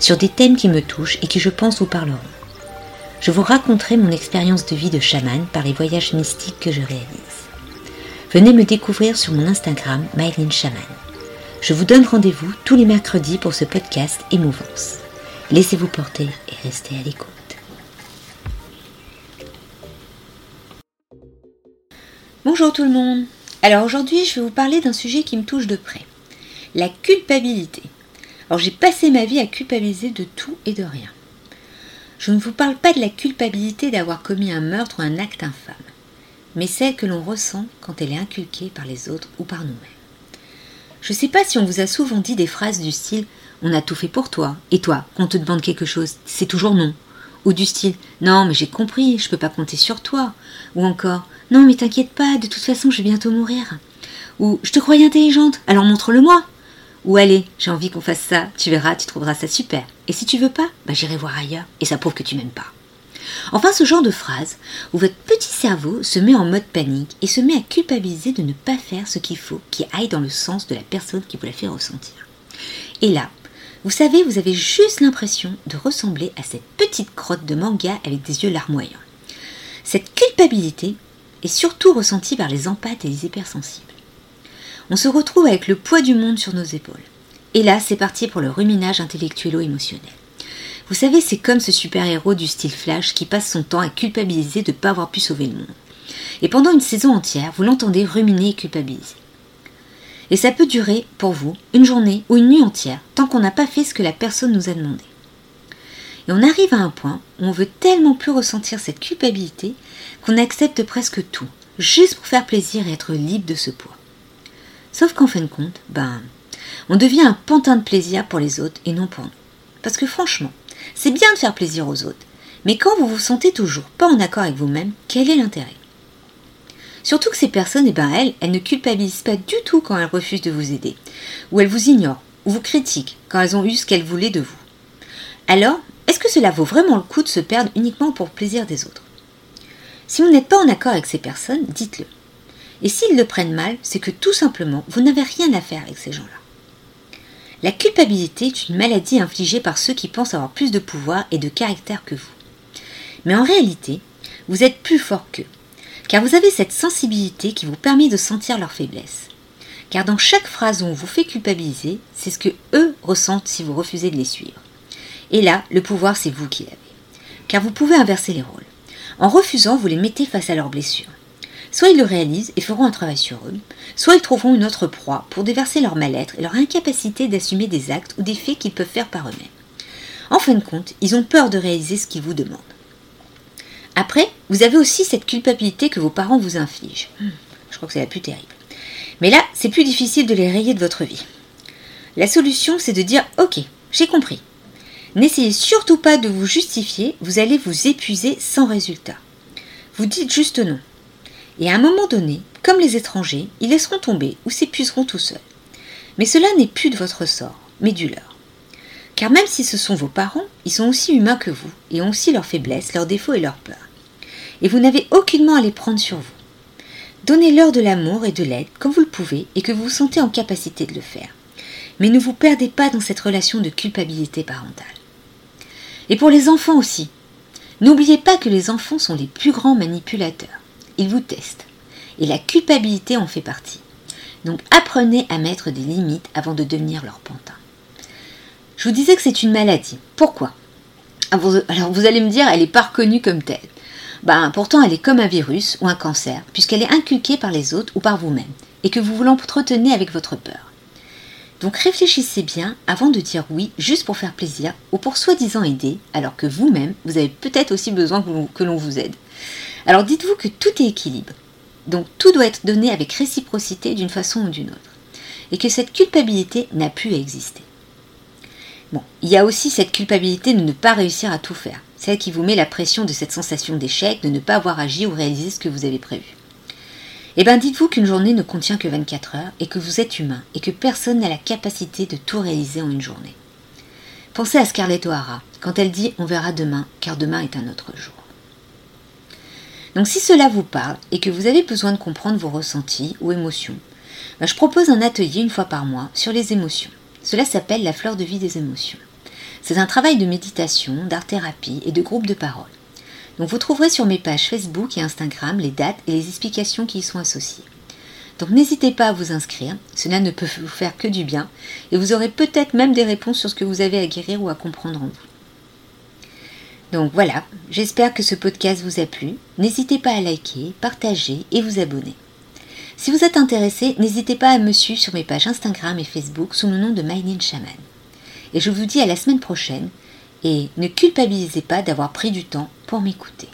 sur des thèmes qui me touchent et qui je pense vous parleront. Je vous raconterai mon expérience de vie de chaman par les voyages mystiques que je réalise. Venez me découvrir sur mon Instagram Mylene Chaman. Je vous donne rendez-vous tous les mercredis pour ce podcast Émouvance. Laissez-vous porter et restez à l'écoute. Bonjour tout le monde. Alors aujourd'hui, je vais vous parler d'un sujet qui me touche de près. La culpabilité. Alors j'ai passé ma vie à culpabiliser de tout et de rien. Je ne vous parle pas de la culpabilité d'avoir commis un meurtre ou un acte infâme, mais celle que l'on ressent quand elle est inculquée par les autres ou par nous-mêmes. Je ne sais pas si on vous a souvent dit des phrases du style On a tout fait pour toi, et toi, quand on te demande quelque chose, c'est toujours non. Ou du style Non, mais j'ai compris, je ne peux pas compter sur toi. Ou encore Non, mais t'inquiète pas, de toute façon, je vais bientôt mourir. Ou Je te croyais intelligente, alors montre-le-moi. Ou allez, j'ai envie qu'on fasse ça, tu verras, tu trouveras ça super. Et si tu veux pas, bah j'irai voir ailleurs, et ça prouve que tu m'aimes pas. Enfin, ce genre de phrase où votre petit cerveau se met en mode panique et se met à culpabiliser de ne pas faire ce qu'il faut qui aille dans le sens de la personne qui vous l'a fait ressentir. Et là, vous savez, vous avez juste l'impression de ressembler à cette petite crotte de manga avec des yeux larmoyants. Cette culpabilité est surtout ressentie par les empathes et les hypersensibles on se retrouve avec le poids du monde sur nos épaules. Et là, c'est parti pour le ruminage intellectuelo-émotionnel. Vous savez, c'est comme ce super-héros du style Flash qui passe son temps à culpabiliser de ne pas avoir pu sauver le monde. Et pendant une saison entière, vous l'entendez ruminer et culpabiliser. Et ça peut durer, pour vous, une journée ou une nuit entière, tant qu'on n'a pas fait ce que la personne nous a demandé. Et on arrive à un point où on veut tellement plus ressentir cette culpabilité qu'on accepte presque tout, juste pour faire plaisir et être libre de ce poids. Sauf qu'en fin de compte, ben, on devient un pantin de plaisir pour les autres et non pour nous. Parce que franchement, c'est bien de faire plaisir aux autres, mais quand vous vous sentez toujours pas en accord avec vous-même, quel est l'intérêt? Surtout que ces personnes, eh ben elles, elles ne culpabilisent pas du tout quand elles refusent de vous aider, ou elles vous ignorent, ou vous critiquent quand elles ont eu ce qu'elles voulaient de vous. Alors, est-ce que cela vaut vraiment le coup de se perdre uniquement pour plaisir des autres? Si vous n'êtes pas en accord avec ces personnes, dites-le. Et s'ils le prennent mal, c'est que tout simplement, vous n'avez rien à faire avec ces gens-là. La culpabilité est une maladie infligée par ceux qui pensent avoir plus de pouvoir et de caractère que vous. Mais en réalité, vous êtes plus fort qu'eux, car vous avez cette sensibilité qui vous permet de sentir leur faiblesse. Car dans chaque phrase où on vous fait culpabiliser, c'est ce que eux ressentent si vous refusez de les suivre. Et là, le pouvoir, c'est vous qui l'avez. Car vous pouvez inverser les rôles. En refusant, vous les mettez face à leurs blessures. Soit ils le réalisent et feront un travail sur eux, soit ils trouveront une autre proie pour déverser leur mal-être et leur incapacité d'assumer des actes ou des faits qu'ils peuvent faire par eux-mêmes. En fin de compte, ils ont peur de réaliser ce qu'ils vous demandent. Après, vous avez aussi cette culpabilité que vos parents vous infligent. Hmm, je crois que c'est la plus terrible. Mais là, c'est plus difficile de les rayer de votre vie. La solution, c'est de dire Ok, j'ai compris. N'essayez surtout pas de vous justifier, vous allez vous épuiser sans résultat. Vous dites juste non. Et à un moment donné, comme les étrangers, ils laisseront tomber ou s'épuiseront tout seuls. Mais cela n'est plus de votre sort, mais du leur. Car même si ce sont vos parents, ils sont aussi humains que vous, et ont aussi leurs faiblesses, leurs défauts et leurs peurs. Et vous n'avez aucunement à les prendre sur vous. Donnez-leur de l'amour et de l'aide comme vous le pouvez et que vous vous sentez en capacité de le faire. Mais ne vous perdez pas dans cette relation de culpabilité parentale. Et pour les enfants aussi, n'oubliez pas que les enfants sont les plus grands manipulateurs. Ils vous testent. Et la culpabilité en fait partie. Donc apprenez à mettre des limites avant de devenir leur pantin. Je vous disais que c'est une maladie. Pourquoi? Alors vous allez me dire, elle n'est pas reconnue comme telle. Ben, pourtant, elle est comme un virus ou un cancer, puisqu'elle est inculquée par les autres ou par vous-même, et que vous vous l'entretenez avec votre peur. Donc réfléchissez bien avant de dire oui juste pour faire plaisir ou pour soi-disant aider, alors que vous-même, vous avez peut-être aussi besoin que l'on vous aide. Alors dites-vous que tout est équilibre. Donc tout doit être donné avec réciprocité d'une façon ou d'une autre. Et que cette culpabilité n'a plus à exister. Bon, il y a aussi cette culpabilité de ne pas réussir à tout faire, celle qui vous met la pression de cette sensation d'échec, de ne pas avoir agi ou réalisé ce que vous avez prévu. Eh bien, dites-vous qu'une journée ne contient que 24 heures et que vous êtes humain et que personne n'a la capacité de tout réaliser en une journée. Pensez à Scarlett O'Hara quand elle dit On verra demain, car demain est un autre jour. Donc, si cela vous parle et que vous avez besoin de comprendre vos ressentis ou émotions, ben, je propose un atelier une fois par mois sur les émotions. Cela s'appelle la fleur de vie des émotions. C'est un travail de méditation, d'art-thérapie et de groupe de parole. Donc vous trouverez sur mes pages Facebook et Instagram les dates et les explications qui y sont associées. Donc n'hésitez pas à vous inscrire, cela ne peut vous faire que du bien, et vous aurez peut-être même des réponses sur ce que vous avez à guérir ou à comprendre en vous. Donc voilà, j'espère que ce podcast vous a plu. N'hésitez pas à liker, partager et vous abonner. Si vous êtes intéressé, n'hésitez pas à me suivre sur mes pages Instagram et Facebook sous le nom de Mylene Shaman. Et je vous dis à la semaine prochaine et ne culpabilisez pas d'avoir pris du temps pour m'écouter.